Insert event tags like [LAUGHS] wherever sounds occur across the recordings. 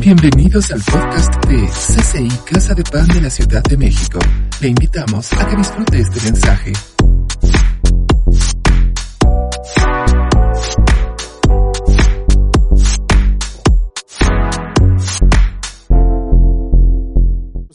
Bienvenidos al podcast de CCI Casa de Pan de la Ciudad de México. Le invitamos a que disfrute este mensaje.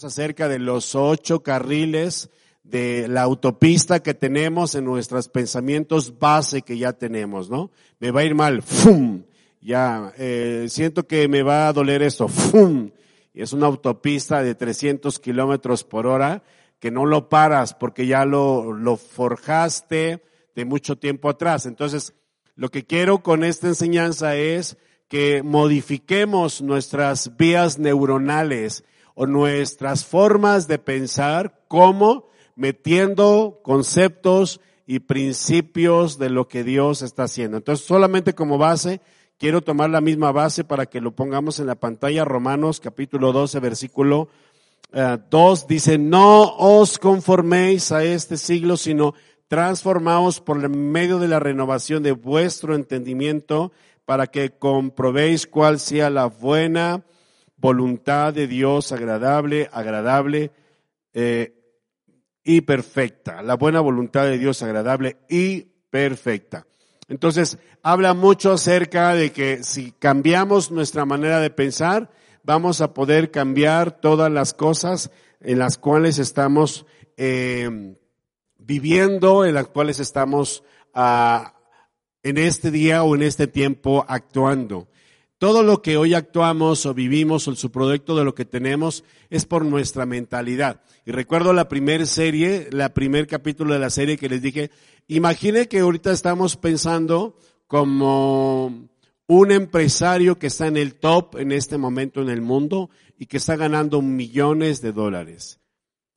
acerca de los ocho carriles de la autopista que tenemos en nuestros pensamientos base que ya tenemos, ¿no? Me va a ir mal, ¡fum! Ya, eh, siento que me va a doler esto, ¡fum! Es una autopista de 300 kilómetros por hora que no lo paras porque ya lo, lo forjaste de mucho tiempo atrás. Entonces, lo que quiero con esta enseñanza es que modifiquemos nuestras vías neuronales o nuestras formas de pensar como metiendo conceptos y principios de lo que Dios está haciendo. Entonces, solamente como base, quiero tomar la misma base para que lo pongamos en la pantalla. Romanos capítulo 12, versículo 2 eh, dice, no os conforméis a este siglo, sino transformaos por medio de la renovación de vuestro entendimiento para que comprobéis cuál sea la buena voluntad de Dios, agradable, agradable eh, y perfecta. La buena voluntad de Dios, agradable y perfecta. Entonces, habla mucho acerca de que si cambiamos nuestra manera de pensar, vamos a poder cambiar todas las cosas en las cuales estamos eh, viviendo, en las cuales estamos ah, en este día o en este tiempo actuando. Todo lo que hoy actuamos o vivimos o el subproducto de lo que tenemos es por nuestra mentalidad. Y recuerdo la primera serie, la primer capítulo de la serie que les dije, imagine que ahorita estamos pensando como un empresario que está en el top en este momento en el mundo y que está ganando millones de dólares.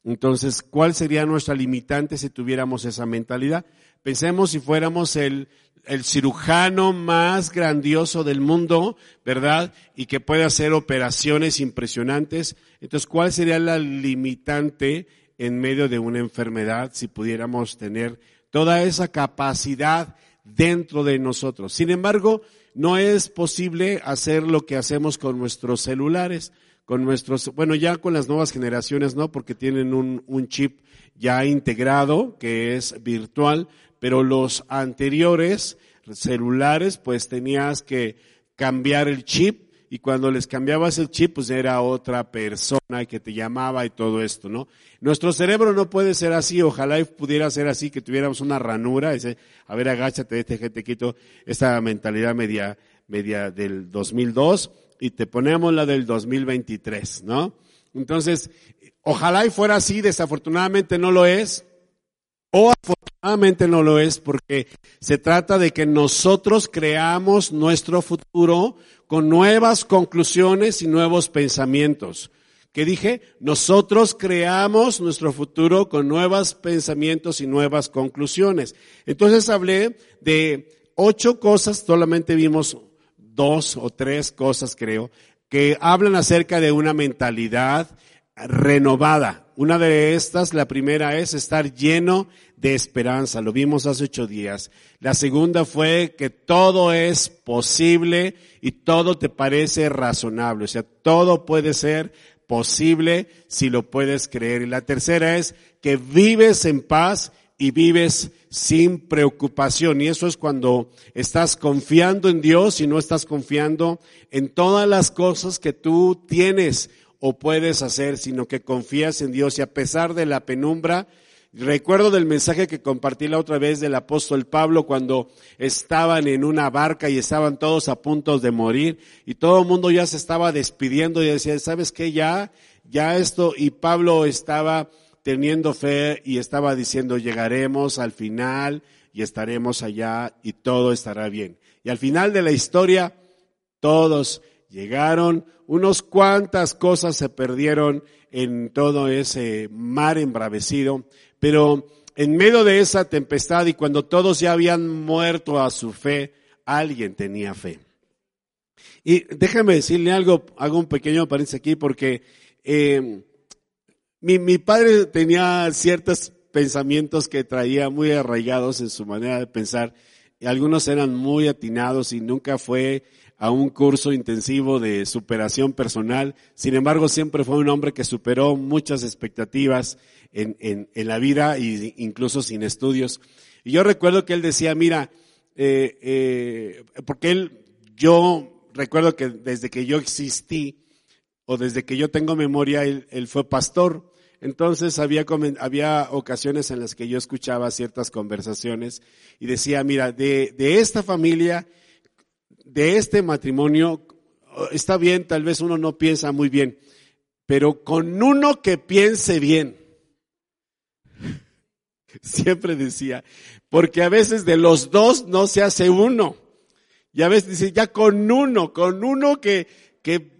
Entonces, ¿cuál sería nuestra limitante si tuviéramos esa mentalidad? Pensemos si fuéramos el, el cirujano más grandioso del mundo, ¿verdad? Y que puede hacer operaciones impresionantes. Entonces, ¿cuál sería la limitante en medio de una enfermedad si pudiéramos tener toda esa capacidad dentro de nosotros? Sin embargo, no es posible hacer lo que hacemos con nuestros celulares, con nuestros, bueno, ya con las nuevas generaciones, ¿no? Porque tienen un, chip ya integrado que es virtual, pero los anteriores celulares, pues tenías que cambiar el chip y cuando les cambiabas el chip, pues era otra persona que te llamaba y todo esto, ¿no? Nuestro cerebro no puede ser así, ojalá pudiera ser así, que tuviéramos una ranura, dice, a ver, agáchate, este gente quito esta mentalidad media, media del 2002 y te ponemos la del 2023, ¿no? Entonces, ojalá y fuera así, desafortunadamente no lo es, o afortunadamente no lo es porque se trata de que nosotros creamos nuestro futuro con nuevas conclusiones y nuevos pensamientos. ¿Qué dije? Nosotros creamos nuestro futuro con nuevos pensamientos y nuevas conclusiones. Entonces hablé de ocho cosas, solamente vimos dos o tres cosas creo, que hablan acerca de una mentalidad renovada. Una de estas, la primera es estar lleno de esperanza. Lo vimos hace ocho días. La segunda fue que todo es posible y todo te parece razonable. O sea, todo puede ser posible si lo puedes creer. Y la tercera es que vives en paz y vives sin preocupación. Y eso es cuando estás confiando en Dios y no estás confiando en todas las cosas que tú tienes o puedes hacer, sino que confías en Dios y a pesar de la penumbra, recuerdo del mensaje que compartí la otra vez del apóstol Pablo cuando estaban en una barca y estaban todos a punto de morir y todo el mundo ya se estaba despidiendo y decía, ¿sabes qué? Ya, ya esto, y Pablo estaba teniendo fe y estaba diciendo, llegaremos al final y estaremos allá y todo estará bien. Y al final de la historia, todos llegaron, unos cuantas cosas se perdieron en todo ese mar embravecido, pero en medio de esa tempestad y cuando todos ya habían muerto a su fe, alguien tenía fe. Y déjame decirle algo, hago un pequeño paréntesis aquí porque eh, mi, mi padre tenía ciertos pensamientos que traía muy arraigados en su manera de pensar y algunos eran muy atinados y nunca fue a un curso intensivo de superación personal. Sin embargo, siempre fue un hombre que superó muchas expectativas en, en, en la vida e incluso sin estudios. Y yo recuerdo que él decía, mira, eh, eh, porque él, yo recuerdo que desde que yo existí o desde que yo tengo memoria, él, él fue pastor. Entonces había, había ocasiones en las que yo escuchaba ciertas conversaciones y decía, mira, de, de esta familia, de este matrimonio, está bien, tal vez uno no piensa muy bien, pero con uno que piense bien. [LAUGHS] Siempre decía, porque a veces de los dos no se hace uno. Y a veces dice, ya con uno, con uno que, que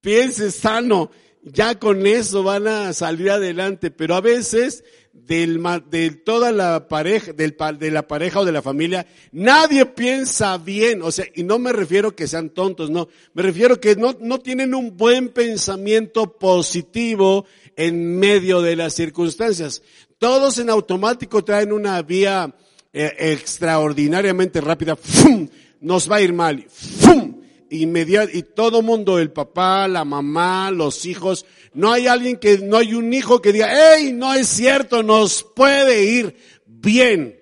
piense sano, ya con eso van a salir adelante, pero a veces del, de toda la pareja, del, de la pareja o de la familia, nadie piensa bien, o sea, y no me refiero que sean tontos, no, me refiero que no, no tienen un buen pensamiento positivo en medio de las circunstancias. Todos en automático traen una vía eh, extraordinariamente rápida, ¡fum! nos va a ir mal, ¡fum! Inmediato, y todo mundo, el papá, la mamá, los hijos, no hay alguien que, no hay un hijo que diga, hey, no es cierto, nos puede ir bien.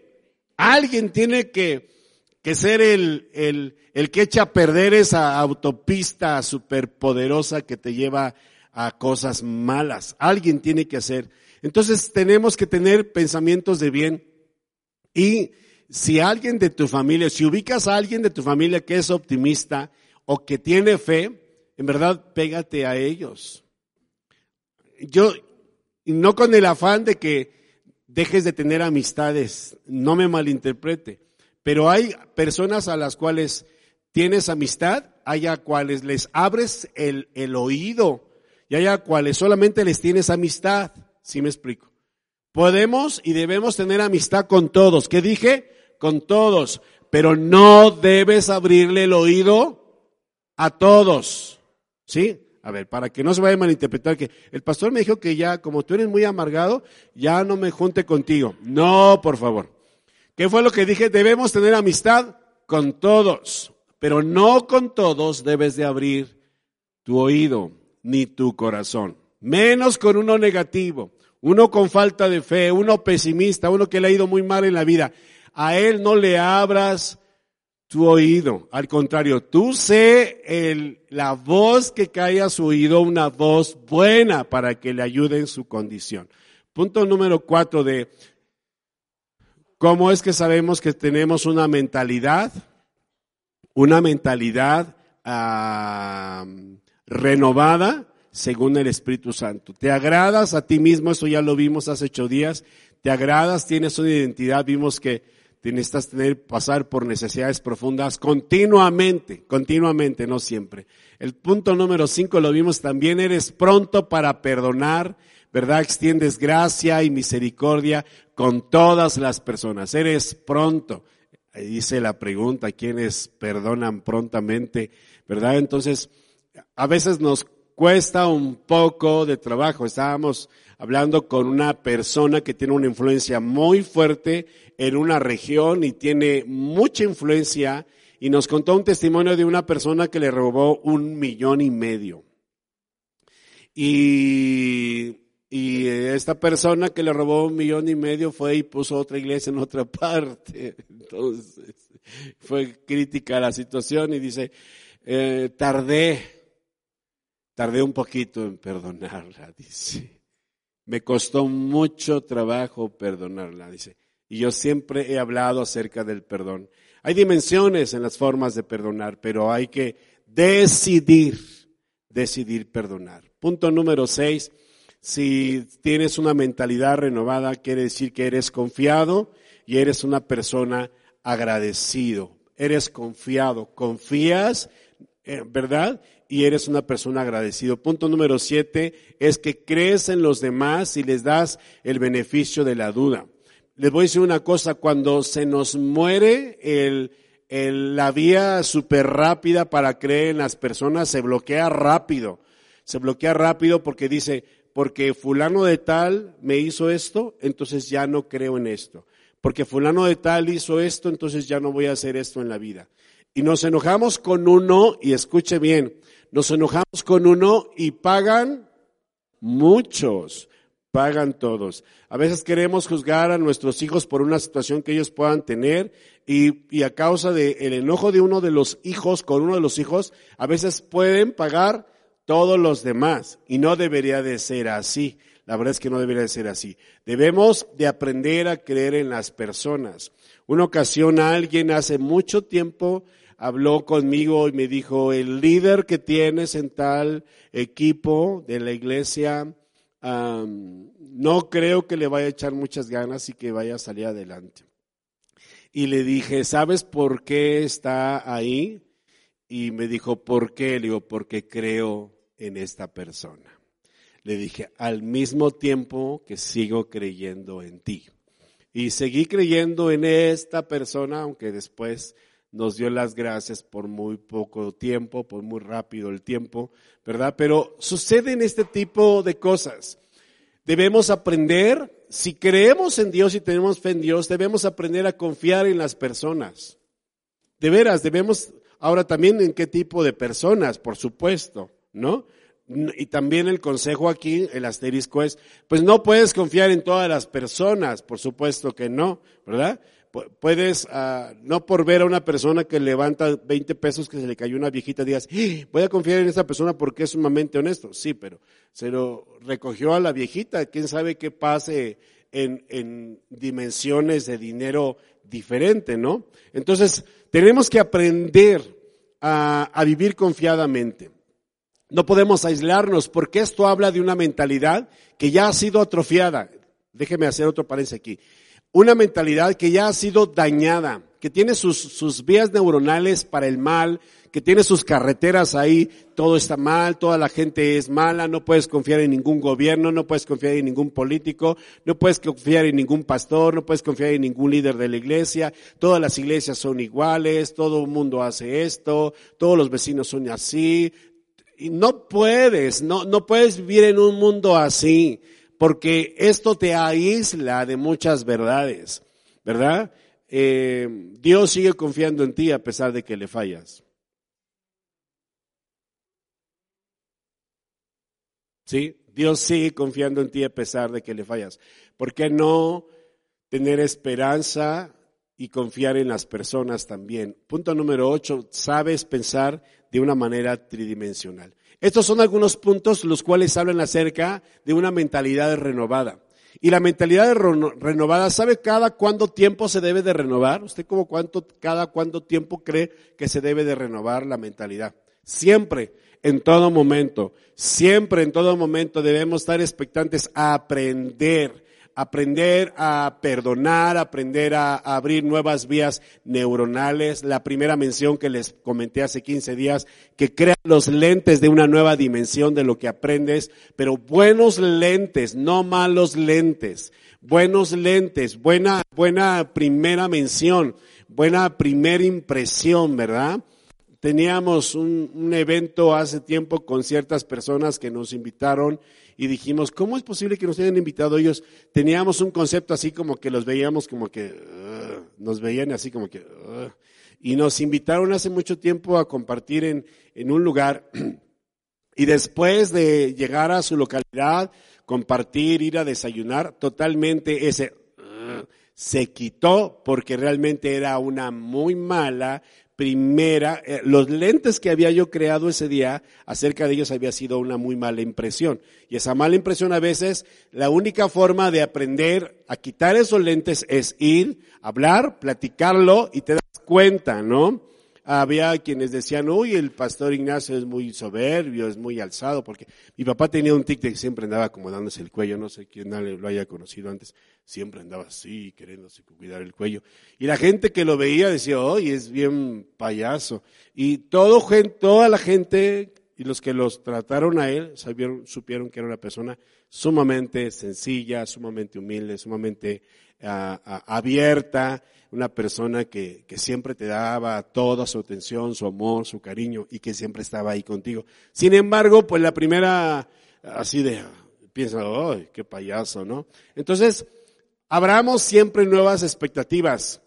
Alguien tiene que, que ser el, el, el que echa a perder esa autopista superpoderosa que te lleva a cosas malas. Alguien tiene que hacer. Entonces tenemos que tener pensamientos de bien y si alguien de tu familia, si ubicas a alguien de tu familia que es optimista, o que tiene fe, en verdad pégate a ellos. Yo, no con el afán de que dejes de tener amistades, no me malinterprete, pero hay personas a las cuales tienes amistad, hay a cuales les abres el, el oído y hay a cuales solamente les tienes amistad, ¿sí me explico? Podemos y debemos tener amistad con todos. ¿Qué dije? Con todos. Pero no debes abrirle el oído a todos. ¿Sí? A ver, para que no se vaya a malinterpretar que el pastor me dijo que ya, como tú eres muy amargado, ya no me junte contigo. No, por favor. ¿Qué fue lo que dije? Debemos tener amistad con todos, pero no con todos debes de abrir tu oído ni tu corazón. Menos con uno negativo, uno con falta de fe, uno pesimista, uno que le ha ido muy mal en la vida. A él no le abras tu oído. Al contrario, tú sé la voz que cae a su oído, una voz buena para que le ayude en su condición. Punto número cuatro de cómo es que sabemos que tenemos una mentalidad, una mentalidad renovada según el Espíritu Santo. Te agradas a ti mismo, eso ya lo vimos hace ocho días. Te agradas, tienes una identidad, vimos que necesitas tener, pasar por necesidades profundas continuamente, continuamente, no siempre. El punto número cinco lo vimos también, eres pronto para perdonar, ¿verdad? Extiendes gracia y misericordia con todas las personas. Eres pronto. Ahí dice la pregunta, ¿quiénes perdonan prontamente? ¿Verdad? Entonces, a veces nos cuesta un poco de trabajo. Estábamos hablando con una persona que tiene una influencia muy fuerte en una región y tiene mucha influencia y nos contó un testimonio de una persona que le robó un millón y medio. Y, y esta persona que le robó un millón y medio fue y puso otra iglesia en otra [LAUGHS] parte. Entonces, fue crítica la situación y dice, eh, tardé, tardé un poquito en perdonarla, [LAUGHS] dice. Me costó mucho trabajo perdonarla, dice. Y yo siempre he hablado acerca del perdón. Hay dimensiones en las formas de perdonar, pero hay que decidir, decidir perdonar. Punto número seis. Si tienes una mentalidad renovada, quiere decir que eres confiado y eres una persona agradecido. Eres confiado, confías, ¿verdad? y eres una persona agradecido. Punto número siete es que crees en los demás y les das el beneficio de la duda. Les voy a decir una cosa, cuando se nos muere el, la vía súper rápida para creer en las personas, se bloquea rápido. Se bloquea rápido porque dice, porque fulano de tal me hizo esto, entonces ya no creo en esto. Porque fulano de tal hizo esto, entonces ya no voy a hacer esto en la vida. Y nos enojamos con uno, y escuche bien, nos enojamos con uno y pagan muchos, pagan todos. A veces queremos juzgar a nuestros hijos por una situación que ellos puedan tener y, y a causa del el enojo de uno de los hijos con uno de los hijos, a veces pueden pagar todos los demás y no debería de ser así. La verdad es que no debería de ser así. Debemos de aprender a creer en las personas. Una ocasión alguien hace mucho tiempo habló conmigo y me dijo, el líder que tienes en tal equipo de la iglesia, no creo que le vaya a echar muchas ganas y que vaya a salir adelante. Y le dije, ¿sabes por qué está ahí? Y me dijo, ¿por qué? Le digo, porque creo en esta persona. Le dije, al mismo tiempo que sigo creyendo en ti. Y seguí creyendo en esta persona, aunque después nos dio las gracias por muy poco tiempo, por muy rápido el tiempo, ¿verdad? Pero suceden este tipo de cosas. Debemos aprender, si creemos en Dios y tenemos fe en Dios, debemos aprender a confiar en las personas. De veras, debemos, ahora también en qué tipo de personas, por supuesto, ¿no? Y también el consejo aquí, el asterisco es, pues no puedes confiar en todas las personas, por supuesto que no, ¿verdad? Puedes, uh, no por ver a una persona que levanta 20 pesos que se le cayó una viejita, digas, ¡Ah! voy a confiar en esa persona porque es sumamente honesto. Sí, pero se lo recogió a la viejita. ¿Quién sabe qué pase en, en dimensiones de dinero diferente, no? Entonces, tenemos que aprender a, a vivir confiadamente. No podemos aislarnos porque esto habla de una mentalidad que ya ha sido atrofiada. Déjeme hacer otro paréntesis aquí una mentalidad que ya ha sido dañada, que tiene sus, sus vías neuronales para el mal, que tiene sus carreteras ahí, todo está mal, toda la gente es mala, no puedes confiar en ningún gobierno, no puedes confiar en ningún político, no puedes confiar en ningún pastor, no puedes confiar en ningún líder de la iglesia, todas las iglesias son iguales, todo el mundo hace esto, todos los vecinos son así, y no puedes, no, no puedes vivir en un mundo así porque esto te aísla de muchas verdades, ¿verdad? Eh, Dios sigue confiando en ti a pesar de que le fallas. ¿Sí? Dios sigue confiando en ti a pesar de que le fallas. ¿Por qué no tener esperanza y confiar en las personas también? Punto número ocho, sabes pensar de una manera tridimensional. Estos son algunos puntos los cuales hablan acerca de una mentalidad renovada. Y la mentalidad renovada, ¿sabe cada cuánto tiempo se debe de renovar? ¿Usted como cuánto, cada cuánto tiempo cree que se debe de renovar la mentalidad? Siempre, en todo momento, siempre en todo momento debemos estar expectantes a aprender, aprender a perdonar, aprender a, abrir nuevas vías neuronales. La primera mención que les comenté hace 15 días, que crea los lentes de una nueva dimensión de lo que aprendes, pero buenos lentes, no malos lentes. Buenos lentes, buena, buena primera mención, buena primera impresión, ¿verdad? Teníamos un, un evento hace tiempo con ciertas personas que nos invitaron y dijimos, ¿cómo es posible que nos hayan invitado ellos? Teníamos un concepto así como que los veíamos como que, nos veían así como que, y nos invitaron hace mucho tiempo a compartir en, en un lugar [CLEARS THROAT] y después de llegar a su localidad, compartir, ir a desayunar, totalmente ese se quitó porque realmente era una muy mala primera, eh, los lentes que había yo creado ese día acerca de ellos había sido una muy mala impresión. Y esa mala impresión a veces, la única forma de aprender a quitar esos lentes es ir, hablar, platicarlo y te das cuenta, ¿no? había quienes decían, uy, el pastor Ignacio es muy soberbio, es muy alzado, porque mi papá tenía un tic de que siempre andaba acomodándose el cuello, no sé quién lo haya conocido antes, siempre andaba así, queriéndose cuidar el cuello. Y la gente que lo veía decía, uy, es bien payaso. Y todo, toda la gente y los que los trataron a él supieron que era una persona sumamente sencilla, sumamente humilde, sumamente abierta, una persona que, que siempre te daba toda su atención, su amor, su cariño y que siempre estaba ahí contigo. Sin embargo, pues la primera, así de, piensa, ¡ay, qué payaso, ¿no? Entonces, abramos siempre nuevas expectativas.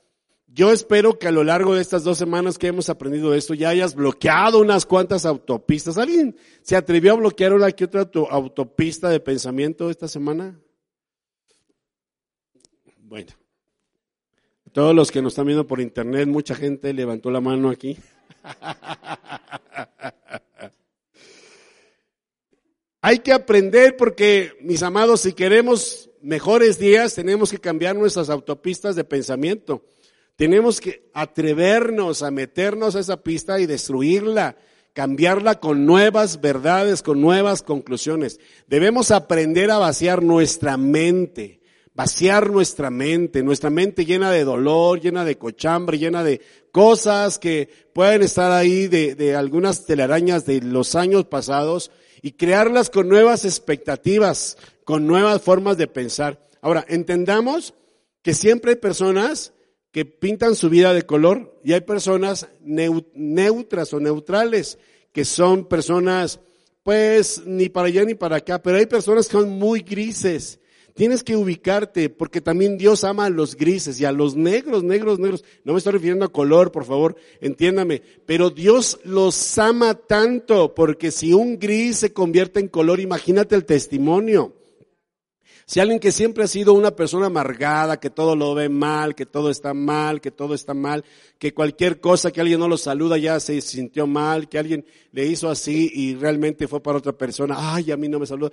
Yo espero que a lo largo de estas dos semanas que hemos aprendido esto ya hayas bloqueado unas cuantas autopistas. ¿Alguien se atrevió a bloquear una que otra autopista de pensamiento esta semana? Bueno, todos los que nos están viendo por internet, mucha gente levantó la mano aquí. [LAUGHS] Hay que aprender porque, mis amados, si queremos mejores días, tenemos que cambiar nuestras autopistas de pensamiento. Tenemos que atrevernos a meternos a esa pista y destruirla, cambiarla con nuevas verdades, con nuevas conclusiones. Debemos aprender a vaciar nuestra mente, vaciar nuestra mente, nuestra mente llena de dolor, llena de cochambre, llena de cosas que pueden estar ahí de, de algunas telarañas de los años pasados y crearlas con nuevas expectativas, con nuevas formas de pensar. Ahora, entendamos que siempre hay personas que pintan su vida de color y hay personas neutras o neutrales, que son personas, pues, ni para allá ni para acá, pero hay personas que son muy grises. Tienes que ubicarte porque también Dios ama a los grises y a los negros, negros, negros. No me estoy refiriendo a color, por favor, entiéndame. Pero Dios los ama tanto porque si un gris se convierte en color, imagínate el testimonio. Si alguien que siempre ha sido una persona amargada, que todo lo ve mal, que todo está mal, que todo está mal, que cualquier cosa que alguien no lo saluda ya se sintió mal, que alguien le hizo así y realmente fue para otra persona, ay, a mí no me saluda.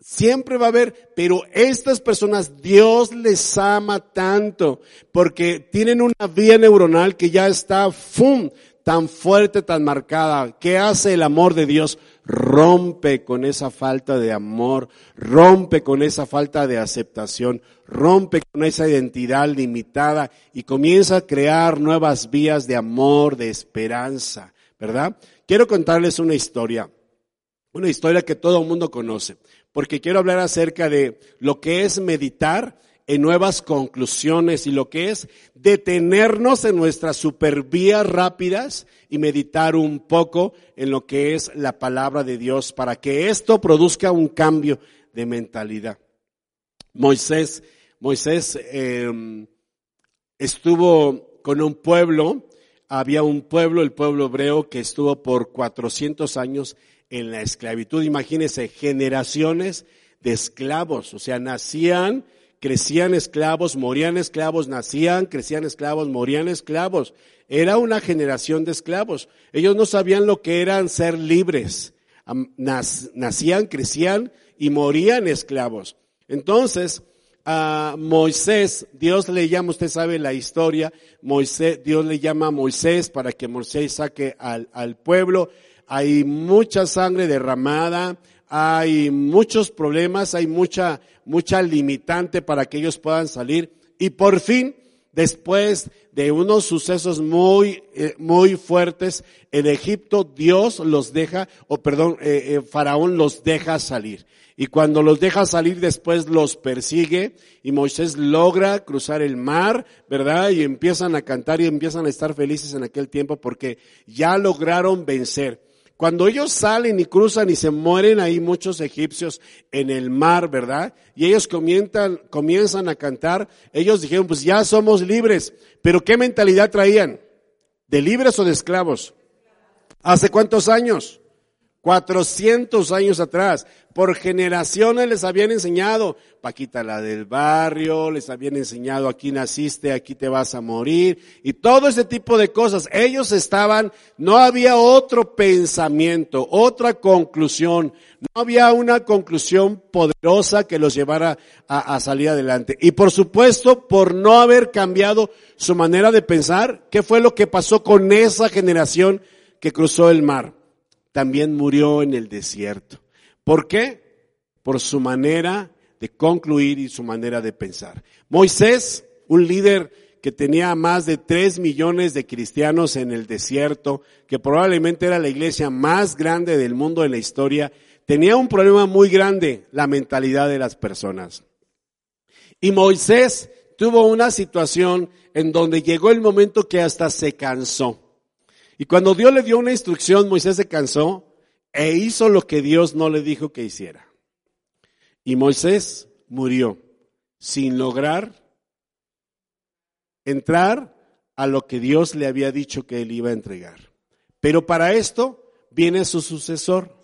siempre va a haber, pero estas personas Dios les ama tanto porque tienen una vía neuronal que ya está, ¡fum! tan fuerte, tan marcada. ¿Qué hace el amor de Dios? Rompe con esa falta de amor, rompe con esa falta de aceptación, rompe con esa identidad limitada y comienza a crear nuevas vías de amor, de esperanza, ¿verdad? Quiero contarles una historia, una historia que todo el mundo conoce, porque quiero hablar acerca de lo que es meditar en nuevas conclusiones y lo que es detenernos en nuestras supervías rápidas y meditar un poco en lo que es la palabra de Dios para que esto produzca un cambio de mentalidad. Moisés, Moisés em, estuvo con un pueblo, había un pueblo, el pueblo hebreo, que estuvo por 400 años en la esclavitud. Imagínense, generaciones de esclavos, o sea, nacían crecían esclavos, morían esclavos, nacían, crecían esclavos, morían esclavos. Era una generación de esclavos. Ellos no sabían lo que eran ser libres. Nacían, crecían y morían esclavos. Entonces, a Moisés, Dios le llama, usted sabe la historia, Moisés, Dios le llama a Moisés para que Moisés saque al, al pueblo. Hay mucha sangre derramada, hay muchos problemas, hay mucha, mucha limitante para que ellos puedan salir. Y por fin, después de unos sucesos muy, eh, muy fuertes, en Egipto Dios los deja, o perdón, eh, eh, Faraón los deja salir. Y cuando los deja salir después los persigue y Moisés logra cruzar el mar, ¿verdad? Y empiezan a cantar y empiezan a estar felices en aquel tiempo porque ya lograron vencer. Cuando ellos salen y cruzan y se mueren ahí muchos egipcios en el mar, ¿verdad? Y ellos comienzan, comienzan a cantar, ellos dijeron, pues ya somos libres. Pero ¿qué mentalidad traían? ¿De libres o de esclavos? ¿Hace cuántos años? 400 años atrás, por generaciones les habían enseñado, Paquita la del barrio, les habían enseñado aquí naciste, aquí te vas a morir, y todo ese tipo de cosas. Ellos estaban, no había otro pensamiento, otra conclusión, no había una conclusión poderosa que los llevara a, a salir adelante. Y por supuesto, por no haber cambiado su manera de pensar, ¿qué fue lo que pasó con esa generación que cruzó el mar? También murió en el desierto. ¿Por qué? Por su manera de concluir y su manera de pensar. Moisés, un líder que tenía más de tres millones de cristianos en el desierto, que probablemente era la iglesia más grande del mundo en la historia, tenía un problema muy grande, la mentalidad de las personas. Y Moisés tuvo una situación en donde llegó el momento que hasta se cansó. Y cuando Dios le dio una instrucción, Moisés se cansó e hizo lo que Dios no le dijo que hiciera. Y Moisés murió sin lograr entrar a lo que Dios le había dicho que él iba a entregar. Pero para esto viene su sucesor,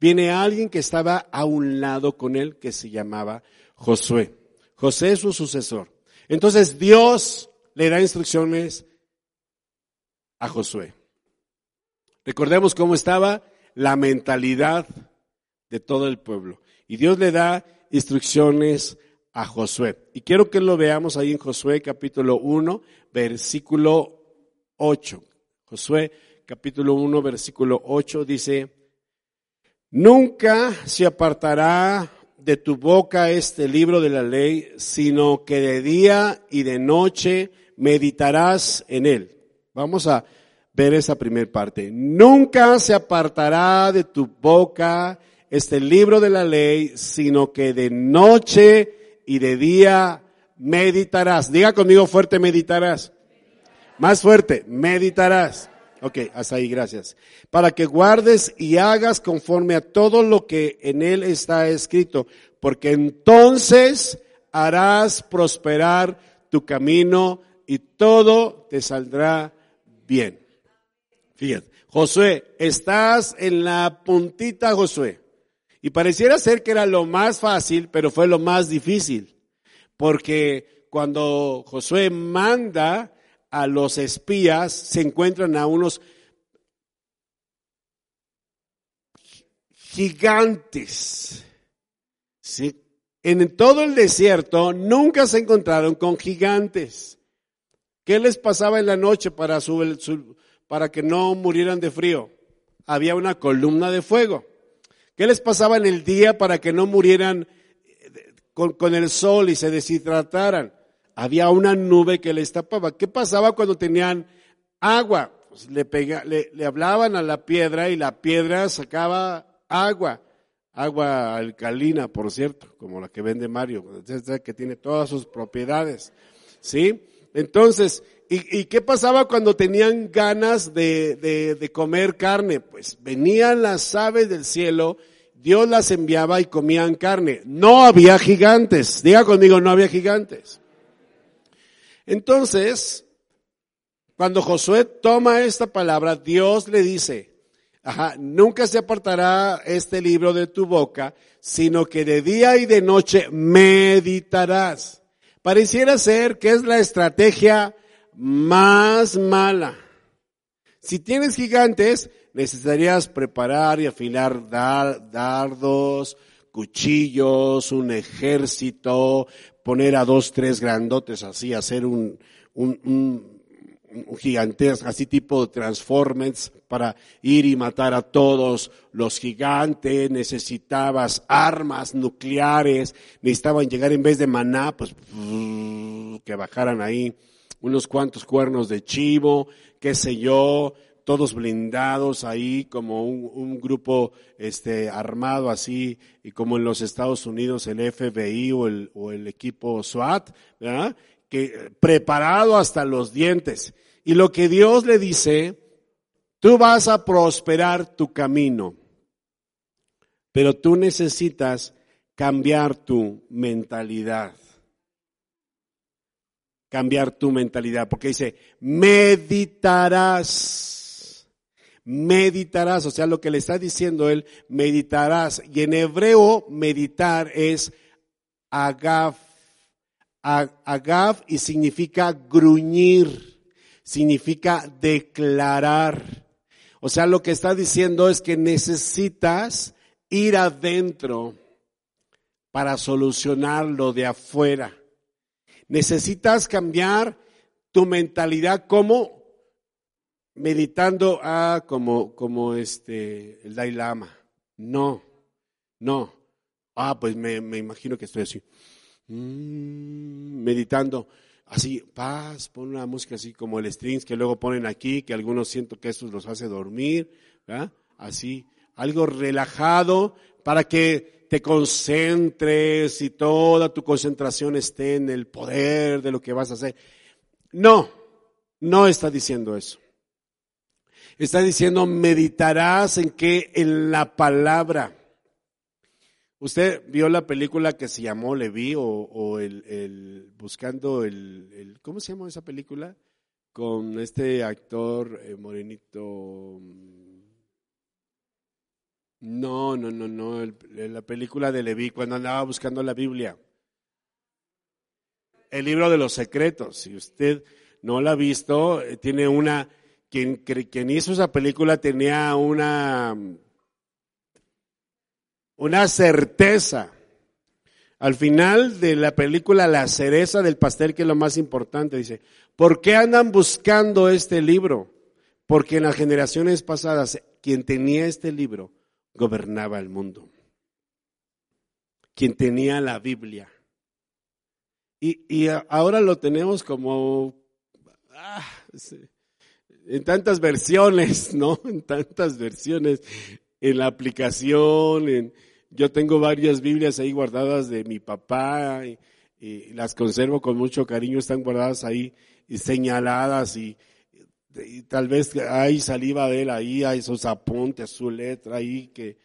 viene alguien que estaba a un lado con él que se llamaba Josué. José es su sucesor. Entonces Dios le da instrucciones a Josué. Recordemos cómo estaba la mentalidad de todo el pueblo. Y Dios le da instrucciones a Josué. Y quiero que lo veamos ahí en Josué capítulo 1, versículo 8. Josué capítulo 1, versículo 8 dice, Nunca se apartará de tu boca este libro de la ley, sino que de día y de noche meditarás en él. Vamos a ver esa primera parte. Nunca se apartará de tu boca este libro de la ley, sino que de noche y de día meditarás. Diga conmigo fuerte, meditarás. Más fuerte, meditarás. Ok, hasta ahí, gracias. Para que guardes y hagas conforme a todo lo que en él está escrito, porque entonces harás prosperar tu camino y todo te saldrá bien. Fíjate, Josué, estás en la puntita, Josué. Y pareciera ser que era lo más fácil, pero fue lo más difícil. Porque cuando Josué manda a los espías, se encuentran a unos gigantes. En todo el desierto nunca se encontraron con gigantes. ¿Qué les pasaba en la noche para, para que no murieran de frío? Había una columna de fuego. ¿Qué les pasaba en el día para que no murieran eh, con, el sol y se deshidrataran? había una nube que les tapaba. ¿Qué pasaba cuando tenían agua? Pues le, le, hablaban a la piedra y la piedra sacaba agua. Agua alcalina, por cierto, como la que vende Mario, que tiene todas sus propiedades. ¿Sí? Entonces, ¿y, qué pasaba cuando tenían ganas de, de, de comer carne? Pues venían las aves del cielo, Dios las enviaba y comían carne. No había gigantes. Diga conmigo, no había gigantes. Entonces, cuando Josué toma esta palabra, Dios le dice, ajá, nunca se apartará este libro de tu boca, sino que de día y de noche meditarás. Pareciera ser que es la estrategia más mala. Si tienes gigantes, necesitarías preparar y afilar dardos, cuchillos, un ejército, poner a dos, tres grandotes así, hacer un, un, un, un gigantesco, así tipo de Transformers para ir y matar a todos los gigantes, necesitabas armas nucleares, necesitaban llegar en vez de maná, pues que bajaran ahí unos cuantos cuernos de chivo, qué sé yo, todos blindados ahí como un, grupo este armado así y como en los Estados Unidos el FBI o el, equipo SWAT, ¿verdad? que preparado hasta los dientes. Y lo que Dios le dice, tú vas a prosperar tu camino, pero tú necesitas cambiar tu mentalidad cambiar tu mentalidad, porque dice, meditarás meditarás, o sea, lo que le está diciendo él, meditarás. Y en hebreo, meditar es agav, agav y significa gruñir, significa declarar. O sea, lo que está diciendo es que necesitas ir adentro para solucionar lo de afuera. Necesitas cambiar tu mentalidad como meditando ah, como, como este, el Dalai Lama. No, no. Ah, pues me, me imagino que estoy así. Mm, meditando. Así, paz, pon una música así como el strings que luego ponen aquí, que algunos siento que eso los hace dormir, ¿verdad? Así, algo relajado para que te concentres y toda tu concentración esté en el poder de lo que vas a hacer. No, no está diciendo eso. Está diciendo, meditarás en qué? En la palabra. ¿Usted vio la película que se llamó Leví o, el, el, buscando el, el, ¿cómo se llama esa película? Con este actor eh, morenito. No, no, no, no, la película de Leví cuando andaba buscando la Biblia. El libro de los secretos. Si usted no la ha visto, eh, tiene una, quien, quien hizo esa película tenía una, una certeza. Al final de la película, la cereza del pastel, que es lo más importante, dice, ¿por qué andan buscando este libro? Porque en las generaciones pasadas, quien tenía este libro gobernaba el mundo. Quien tenía la Biblia. Y, y ahora lo tenemos como ah, en tantas versiones, [LAUGHS] ¿no? En tantas versiones, en la aplicación, yo tengo varias Biblias ahí guardadas de mi papá y, y las conservo con mucho cariño, están guardadas ahí y señaladas y, y tal vez hay saliva de él ahí, hay sus apuntes, su letra ahí que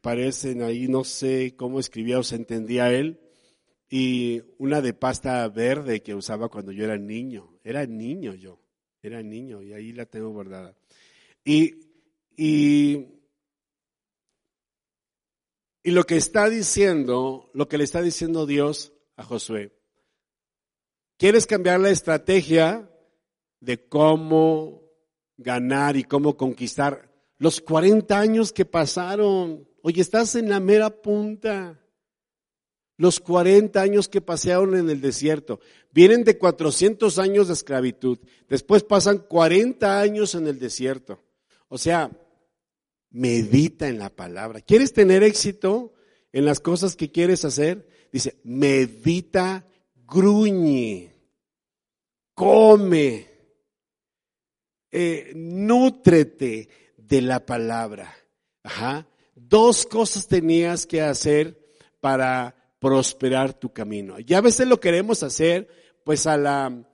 parecen ahí, no sé cómo escribía o se entendía él y una de pasta verde que usaba cuando yo era niño. Era niño yo, era niño y ahí la tengo guardada. Y, y, y lo que está diciendo, lo que le está diciendo Dios a Josué, ¿quieres cambiar la estrategia de cómo ganar y cómo conquistar los 40 años que pasaron? Oye, estás en la mera punta los 40 años que pasearon en el desierto. Vienen de 400 años de esclavitud. Después pasan 40 años en el desierto. O sea, medita en la palabra. ¿Quieres tener éxito en las cosas que quieres hacer? Dice, medita, gruñe, come, eh, nútrete de la palabra. Ajá. Dos cosas tenías que hacer para prosperar tu camino. Y a veces lo queremos hacer, pues a la,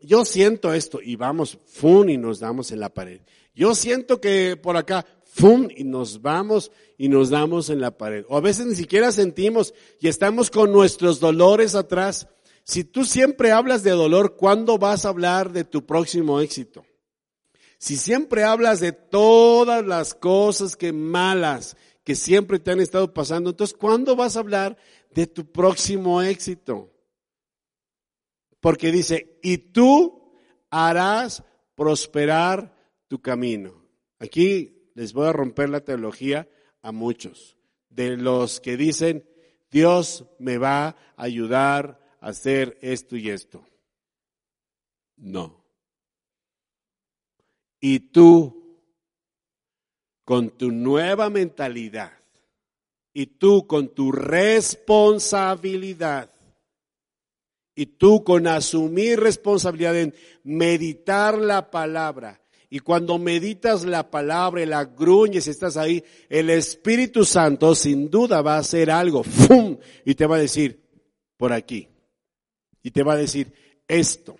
yo siento esto y vamos, fun, y nos damos en la pared. Yo siento que por acá, fun, y nos vamos y nos damos en la pared. O a veces ni siquiera sentimos y estamos con nuestros dolores atrás. Si tú siempre hablas de dolor, ¿cuándo vas a hablar de tu próximo éxito? Si siempre hablas de todas las cosas que malas que siempre te han estado pasando, entonces ¿cuándo vas a hablar de tu próximo éxito? Porque dice, y tú harás prosperar tu camino. Aquí les voy a romper la teología a muchos, de los que dicen, Dios me va a ayudar a hacer esto y esto. No. Y tú, con tu nueva mentalidad, y tú con tu responsabilidad, y tú con asumir responsabilidad en meditar la palabra, y cuando meditas la palabra y la gruñes estás ahí, el Espíritu Santo sin duda va a hacer algo, ¡fum! y te va a decir, por aquí, y te va a decir esto.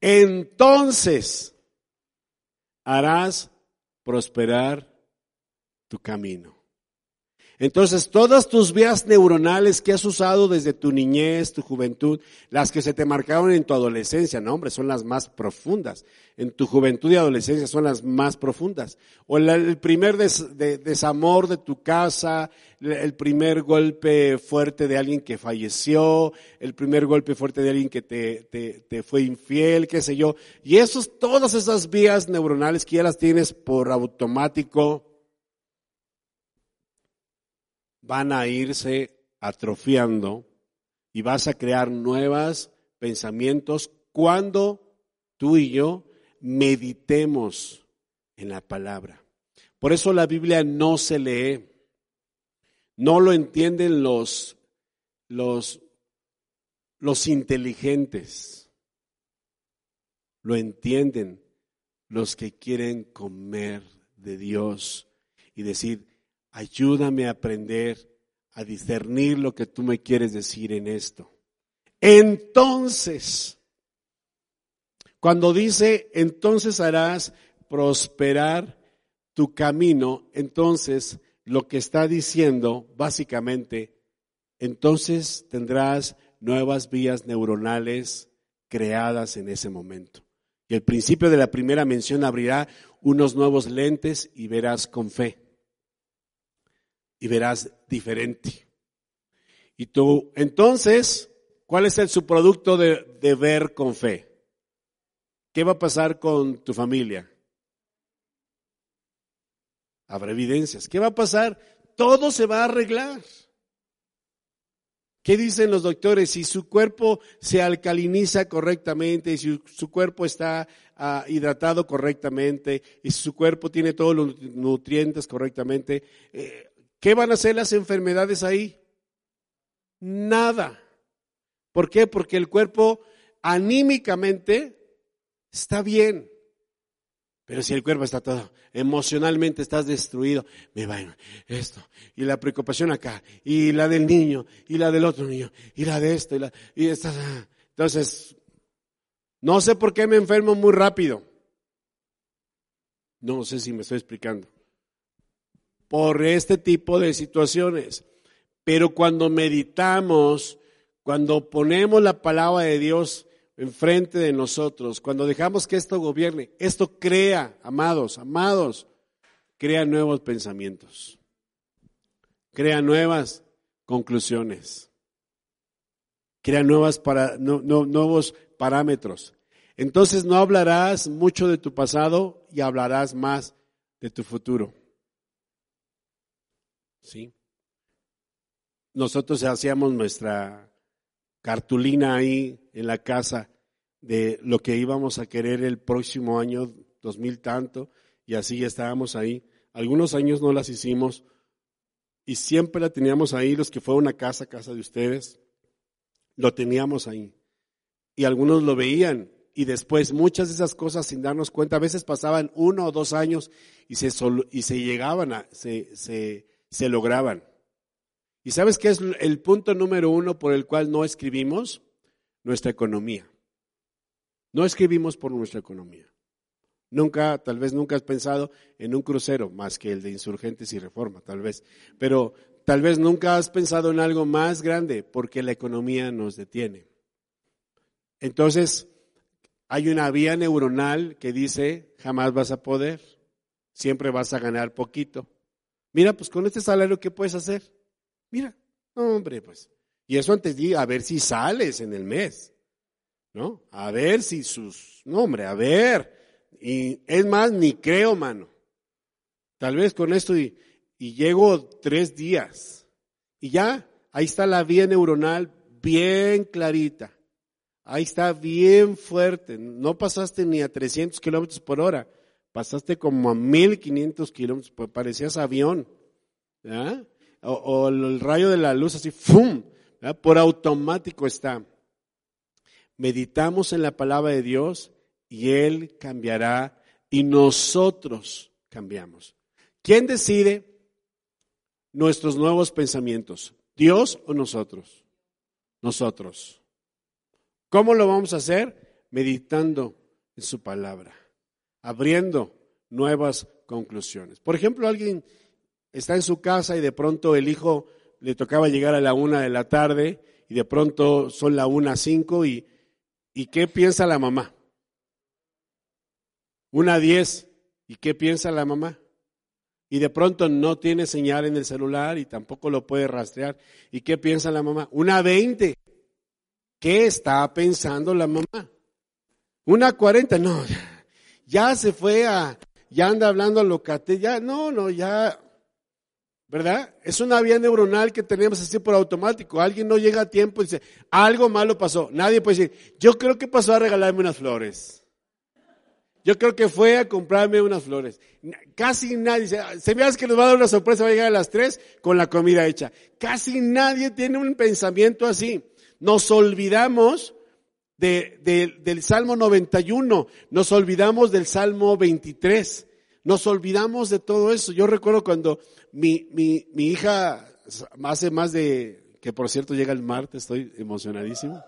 Entonces, harás prosperar tu camino. Entonces, todas tus vías neuronales que has usado desde tu niñez, tu juventud, las que se te marcaron en tu adolescencia, no hombre, son las más profundas. En tu juventud y adolescencia son las más profundas. O el, primer des, de, desamor de tu casa, el primer golpe fuerte de alguien que falleció, el primer golpe fuerte de alguien que te, te, te fue infiel, qué sé yo. Y esos, todas esas vías neuronales que ya las tienes por automático, van a irse atrofiando y vas a crear nuevos pensamientos cuando tú y yo meditemos en la palabra. Por eso la Biblia no se lee, no lo entienden los, los, los inteligentes, lo entienden los que quieren comer de Dios y decir, ayúdame a aprender a discernir lo que tú me quieres decir en esto. Entonces, cuando dice, entonces harás prosperar tu camino, entonces lo que está diciendo básicamente, entonces tendrás nuevas vías neuronales creadas en ese momento. Y el principio de la primera mención abrirá unos nuevos lentes y verás con fe. Y verás diferente. Y tú, entonces, ¿cuál es el subproducto de, ver con fe? ¿Qué va a pasar con tu familia? Habrá evidencias. ¿Qué va a pasar? Todo se va a arreglar. ¿Qué dicen los doctores? Si su cuerpo se alcaliniza correctamente, si su cuerpo está ah, hidratado correctamente, y si su cuerpo tiene todos los nutrientes correctamente, eh, ¿qué van a hacer las enfermedades ahí? Nada. ¿Por qué? Porque el cuerpo anímicamente está bien. Pero si el cuerpo está todo, emocionalmente estás destruido, me va esto, y la preocupación acá, y la del niño, y la del otro niño, y la de esto, y la, y esta, entonces, no sé por qué me enfermo muy rápido. No sé si me estoy explicando. Por este tipo de situaciones. Pero cuando meditamos, cuando ponemos la palabra de Dios enfrente de nosotros, cuando dejamos que esto gobierne, esto crea, amados, amados, crea nuevos pensamientos, crea nuevas conclusiones, crea nuevas para, nuevos parámetros. Entonces no hablarás mucho de tu pasado y hablarás más de tu futuro. ¿Sí? Nosotros hacíamos nuestra cartulina ahí en la casa de lo que íbamos a querer el próximo año, dos mil tanto, y así estábamos ahí. Algunos años no las hicimos y siempre la teníamos ahí, los que fueron a casa, casa de ustedes, lo teníamos ahí. Y algunos lo veían y después muchas de esas cosas sin darnos cuenta, a veces pasaban uno o dos años y se, y se llegaban, a, se, se, se lograban. ¿Y sabes qué es el punto número uno por el cual no escribimos? Nuestra economía. No escribimos por nuestra economía. Nunca, tal vez nunca has pensado en un crucero más que el de insurgentes y reforma, tal vez. Pero tal vez nunca has pensado en algo más grande porque la economía nos detiene. Entonces, hay una vía neuronal que dice, jamás vas a poder, siempre vas a ganar poquito. Mira, pues con este salario, ¿qué puedes hacer? Mira, hombre, pues. Y eso antes de a ver si sales en el mes, ¿no? A ver si sus, no, hombre, a ver. Y es más, ni creo, mano. Tal vez con esto y, y llego tres días. Y ya, ahí está la vía neuronal bien clarita. Ahí está bien fuerte. No pasaste ni a 300 kilómetros por hora. Pasaste como a 1500 kilómetros. Pues parecías avión. o, el rayo de la luz así, ¡fum! Por automático está. Meditamos en la palabra de Dios y Él cambiará y nosotros cambiamos. ¿Quién decide nuestros nuevos pensamientos? ¿Dios o nosotros? Nosotros. ¿Cómo lo vamos a hacer? Meditando en su palabra, abriendo nuevas conclusiones. Por ejemplo, alguien está en su casa y de pronto el hijo le tocaba llegar a la una de la tarde y de pronto son la una cinco y, y ¿qué piensa la mamá? Una diez y ¿qué piensa la mamá? Y de pronto no tiene señal en el celular y tampoco lo puede rastrear. ¿Y qué piensa la mamá? Una veinte. ¿Qué está pensando la mamá? Una cuarenta, no, ya, se fue a, ya anda hablando a locate, ya, no, no, ya, ¿verdad? Es una vía neuronal que tenemos así por automático. Alguien no llega a tiempo y dice, algo malo pasó. Nadie puede decir, yo creo que pasó a regalarme unas flores. Yo creo que fue a comprarme unas flores. Casi nadie dice, se hace que nos va a dar una sorpresa, va a llegar a las tres con la comida hecha. Casi nadie tiene un pensamiento así. Nos olvidamos de, del Salmo 91, nos olvidamos del Salmo 23, nos olvidamos de todo eso. Yo recuerdo cuando mi, mi, mi hija hace más de, que por cierto llega el martes, estoy emocionadísimo.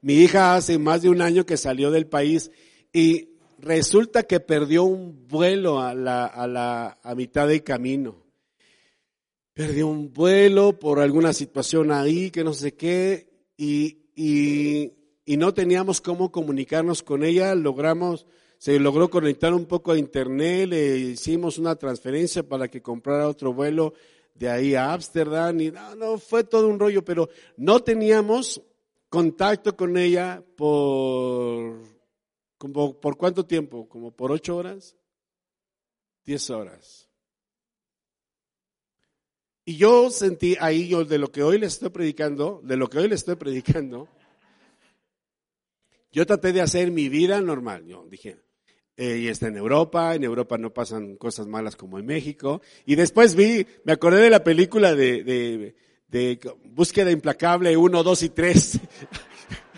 Mi hija hace más de un año que salió del país y resulta que perdió un vuelo a la, a la, a mitad del camino. perdió un vuelo por alguna situación ahí, que no sé qué, y, y, y no teníamos cómo comunicarnos con ella, logramos, se logró conectar un poco a internet, le hicimos una transferencia para que comprara otro vuelo de ahí a Ámsterdam y no, no, fue todo un rollo, pero no teníamos contacto con ella por, como, ¿por cuánto tiempo? ¿Como por ocho horas? Diez horas. Y yo sentí ahí, yo de lo que hoy les estoy predicando, de lo que hoy les estoy predicando, yo traté de hacer mi vida normal. Yo dije, eh, y está en Europa, en Europa no pasan cosas malas como en México. Y después vi, me acordé de la película de, de, Búsqueda Implacable 1, 2 y 3.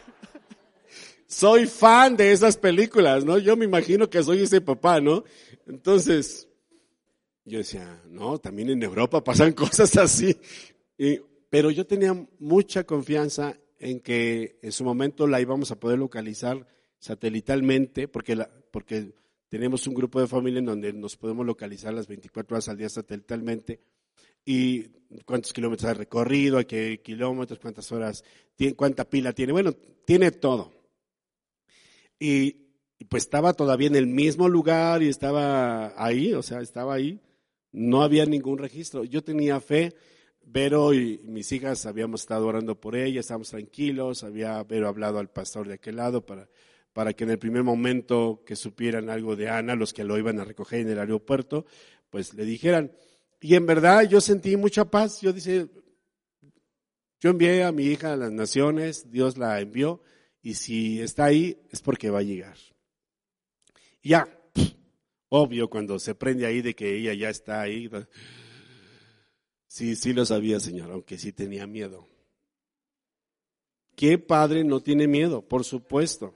[LAUGHS] soy fan de esas películas, ¿no? Yo me imagino que soy ese papá, ¿no? Entonces, yo decía, no, también en Europa pasan [LAUGHS] cosas así. pero yo tenía mucha confianza en que en su momento la íbamos a poder localizar satelitalmente, porque, la, porque tenemos un grupo de familia en donde nos podemos localizar las 24 horas al día satelitalmente. Y cuántos kilómetros ha recorrido, a qué kilómetros, cuántas horas, cuánta pila tiene. Bueno, tiene todo. Y, pues estaba todavía en el mismo lugar y estaba ahí, o sea, estaba ahí. No había ningún registro. Yo tenía fe. Vero y mis hijas habíamos estado orando por ella, estábamos tranquilos, había Vero hablado al pastor de aquel lado para para que en el primer momento que supieran algo de Ana, los que lo iban a recoger en el aeropuerto, pues le dijeran. Y en verdad yo sentí mucha paz. Yo dice, yo envié a mi hija a las naciones, Dios la envió, y si está ahí es porque va a llegar. ya, obvio cuando se prende ahí de que ella ya está ahí. Sí, sí lo sabía, Señor, aunque sí tenía miedo. ¿Qué padre no tiene miedo? Por supuesto.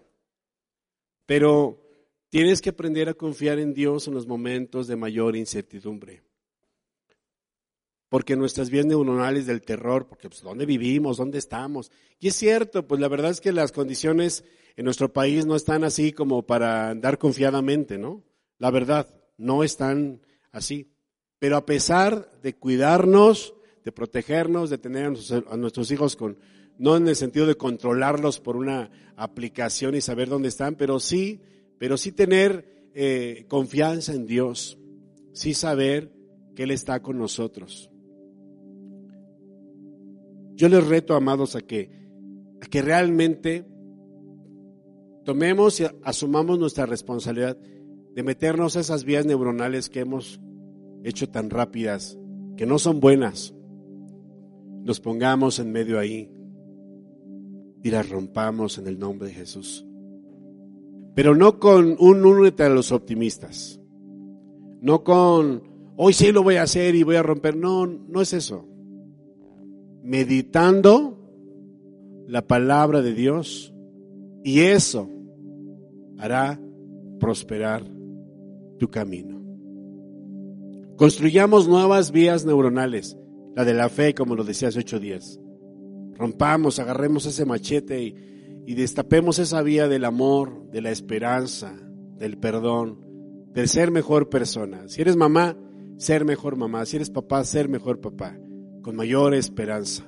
Pero tienes que aprender a confiar en Dios en los momentos de mayor incertidumbre. Porque nuestras vías neuronales del terror, porque pues, ¿dónde vivimos? ¿Dónde estamos? Y es cierto, pues la verdad es que las condiciones en nuestro país no están así como para andar confiadamente, ¿no? La verdad, no están así. Pero a pesar de cuidarnos, de protegernos, de tener a nuestros hijos con no en el sentido de controlarlos por una aplicación y saber dónde están, pero sí, pero sí tener eh, confianza en Dios, sí saber que Él está con nosotros. Yo les reto, amados, a que, a que realmente tomemos y asumamos nuestra responsabilidad de meternos a esas vías neuronales que hemos hecho tan rápidas, que no son buenas. Nos pongamos en medio ahí y las rompamos en el nombre de Jesús. Pero no con un únete a los optimistas. No con, hoy sí lo voy a hacer y voy a romper. No, no es eso. Meditando la palabra de Dios y eso hará prosperar tu camino. Construyamos nuevas vías neuronales, la de la fe, como lo decía hace ocho días. Rompamos, agarremos ese machete y, destapemos esa vía del amor, de la esperanza, del perdón, del ser mejor persona. Si eres mamá, ser mejor mamá. Si eres papá, ser mejor papá, con mayor esperanza.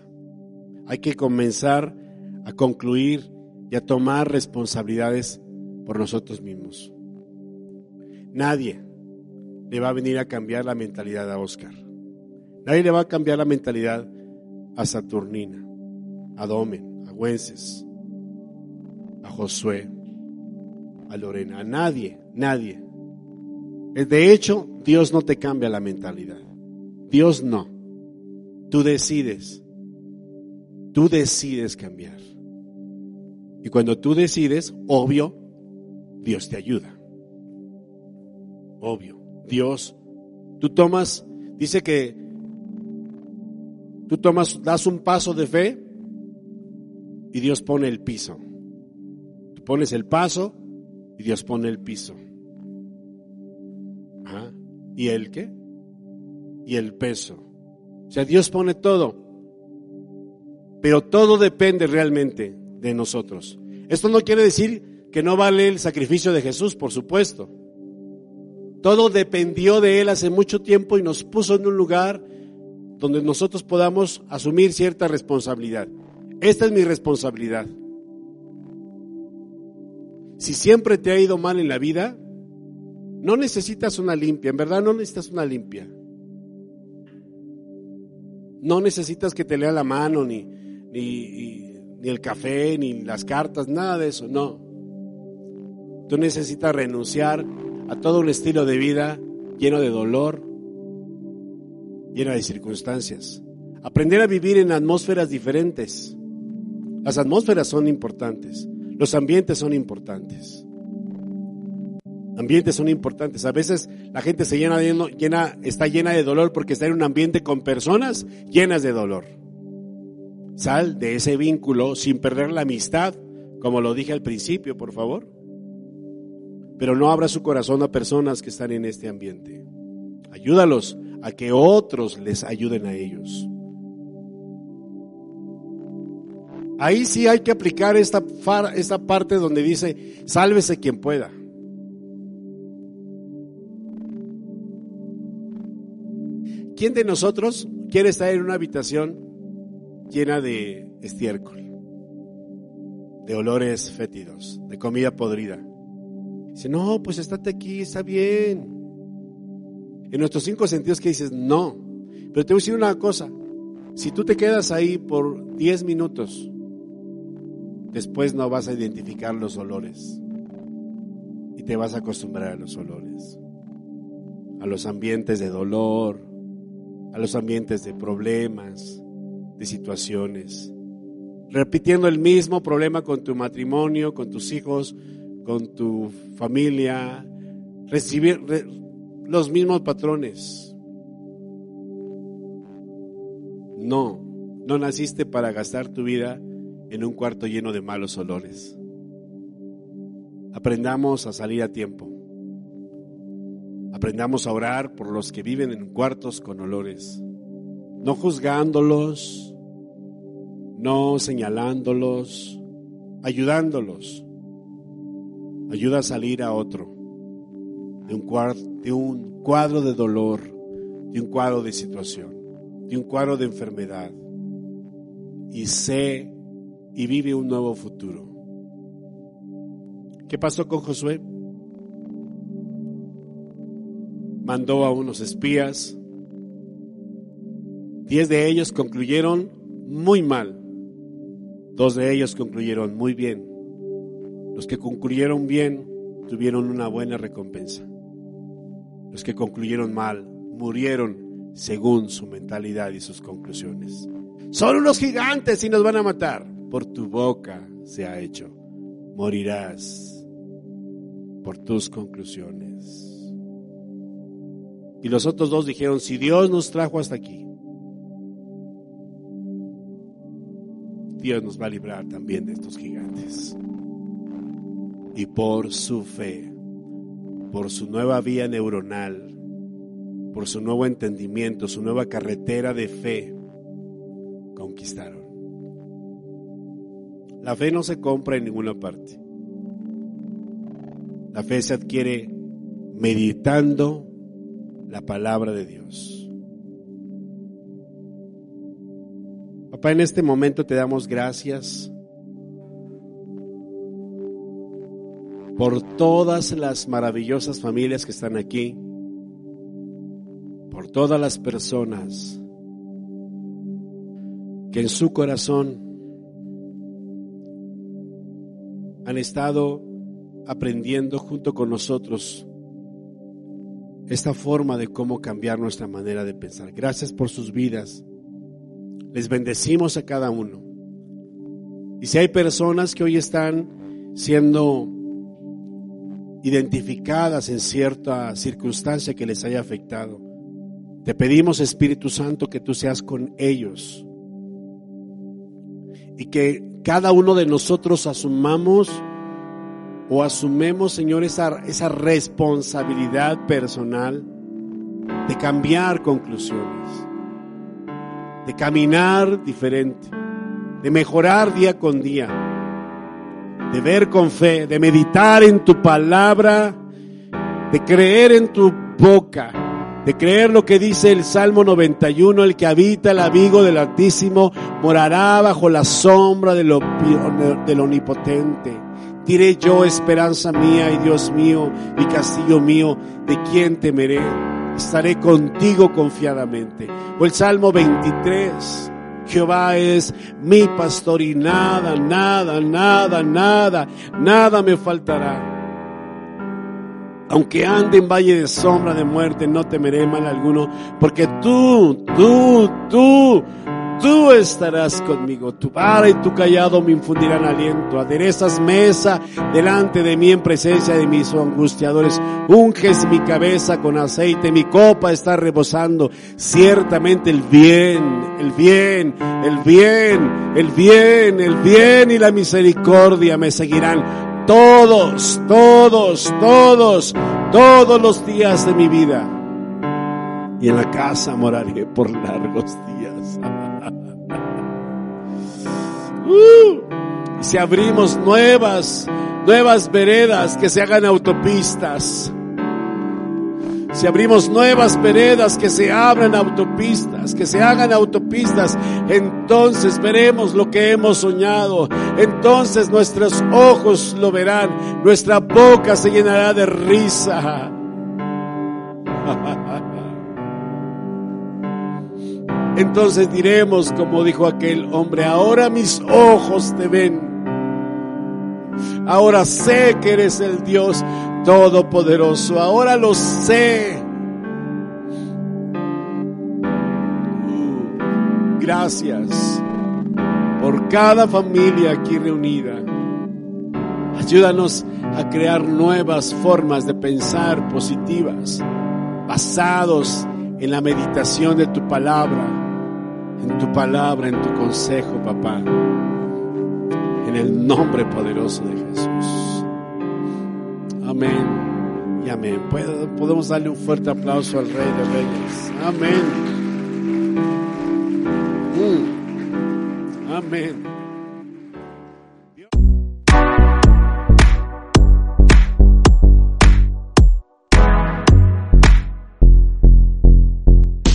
Hay que comenzar a concluir y a tomar responsabilidades por nosotros mismos. Nadie le va a venir a cambiar la mentalidad a Oscar. Nadie le va a cambiar la mentalidad a Saturnina a Domen, a Güences, a Josué, a Lorena, a nadie, nadie. De hecho, Dios no te cambia la mentalidad. Dios no. Tú decides. Tú decides cambiar. Y cuando tú decides, obvio, Dios te ayuda. Obvio. Dios, tú tomas, dice que tú tomas, das un paso de fe y Dios pone el piso. Tú pones el paso y Dios pone el piso. ¿Y el qué? Y el peso. O sea, Dios pone todo. Pero todo depende realmente de nosotros. Esto no quiere decir que no vale el sacrificio de Jesús, por supuesto. Todo dependió de Él hace mucho tiempo y nos puso en un lugar donde nosotros podamos asumir cierta responsabilidad. Esta es mi responsabilidad. Si siempre te ha ido mal en la vida, no necesitas una limpia, en verdad no necesitas una limpia. No necesitas que te lea la mano, ni, ni, ni el café, ni las cartas, nada de eso, no. Tú necesitas renunciar a todo un estilo de vida lleno de dolor, lleno de circunstancias. Aprender a vivir en atmósferas diferentes. Las atmósferas son importantes, los ambientes son importantes. Ambientes son importantes. A veces la gente se llena, llena, está llena de dolor porque está en un ambiente con personas llenas de dolor. Sal de ese vínculo sin perder la amistad, como lo dije al principio, por favor. Pero no abra su corazón a personas que están en este ambiente. Ayúdalos a que otros les ayuden a ellos. Ahí sí hay que aplicar esta, esta parte donde dice, sálvese quien pueda. ¿Quién de nosotros quiere estar en una habitación llena de estiércol, de olores fétidos, de comida podrida? Dice, no, pues estate aquí, está bien. En nuestros cinco sentidos que dices, no. Pero te voy a decir una cosa, si tú te quedas ahí por diez minutos, después no vas a identificar los olores y te vas a acostumbrar a los olores, a los ambientes de dolor, a los ambientes de problemas, de situaciones, repitiendo el mismo problema con tu matrimonio, con tus hijos, con tu familia, recibir los mismos patrones. No, no naciste para gastar tu vida en un cuarto lleno de malos olores. Aprendamos a salir a tiempo. Aprendamos a orar por los que viven en cuartos con olores, no juzgándolos, no señalándolos, ayudándolos. Ayuda a salir a otro de un, de un cuadro de dolor, de un cuadro de situación, de un cuadro de enfermedad. Y sé y vive un nuevo futuro. ¿Qué pasó con Josué? mandó a unos espías. Diez de ellos concluyeron muy mal. Dos de ellos concluyeron muy bien. Los que concluyeron bien tuvieron una buena recompensa. Los que concluyeron mal murieron según su mentalidad y sus conclusiones. Son unos gigantes y nos van a matar. Por tu boca se ha hecho. Morirás por tus conclusiones. Y los otros dos dijeron, si Dios nos trajo hasta aquí, Dios nos va a librar también de estos gigantes. Y por su fe, por su nueva vía neuronal, por su nuevo entendimiento, su nueva carretera de fe, conquistaron. La fe no se compra en ninguna parte. La fe se adquiere meditando la palabra de Dios. Papá, en este momento te damos gracias por todas las maravillosas familias que están aquí, por todas las personas que en su corazón han estado aprendiendo junto con nosotros esta forma de cómo cambiar nuestra manera de pensar. Gracias por sus vidas. Les bendecimos a cada uno. Y si hay personas que hoy están siendo identificadas en cierta circunstancia que les haya afectado, te pedimos Espíritu Santo que tú seas con ellos y que cada uno de nosotros asumamos o asumemos, Señor, esa, esa responsabilidad personal de cambiar conclusiones, de caminar diferente, de mejorar día con día, de ver con fe, de meditar en tu palabra, de creer en tu boca, de creer lo que dice el Salmo 91, el que habita el abrigo del Altísimo morará bajo la sombra del, del Omnipotente. Diré yo, esperanza mía y Dios mío y castillo mío, ¿de quién temeré? Estaré contigo confiadamente. O el Salmo 23, Jehová es mi pastor y nada, nada, nada, nada, nada me faltará. Aunque ande en valle de sombra de muerte, no temeré mal alguno, porque tú, tú, tú, tú estarás conmigo. Tu vara y tu callado me infundirán aliento. Aderezas mesa delante de mí en presencia de mis angustiadores. Unges mi cabeza con aceite, mi copa está rebosando. Ciertamente el bien, el bien, el bien, el bien, el bien y la misericordia me seguirán todos, todos, todos, todos los días de mi vida. Y en la casa moraré por largos días. Si abrimos nuevas, nuevas veredas que se hagan autopistas si abrimos nuevas veredas, que se abran autopistas, que se hagan autopistas, entonces veremos lo que hemos soñado. Entonces nuestros ojos lo verán, nuestra boca se llenará de risa. [LAUGHS] Entonces diremos, como dijo aquel hombre, ahora mis ojos te ven. Ahora sé que eres el Dios Todopoderoso. Ahora lo sé. Gracias por cada familia aquí reunida. Ayúdanos a crear nuevas formas de pensar positivas, basados en la meditación de tu palabra, en tu palabra, en tu consejo, papá. En el nombre poderoso de Jesús. Amén y amén. Podemos darle un fuerte aplauso al Rey de Reyes. Amén. Mm. Amén.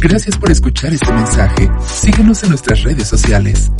Gracias por escuchar este mensaje. Síguenos en nuestras redes sociales.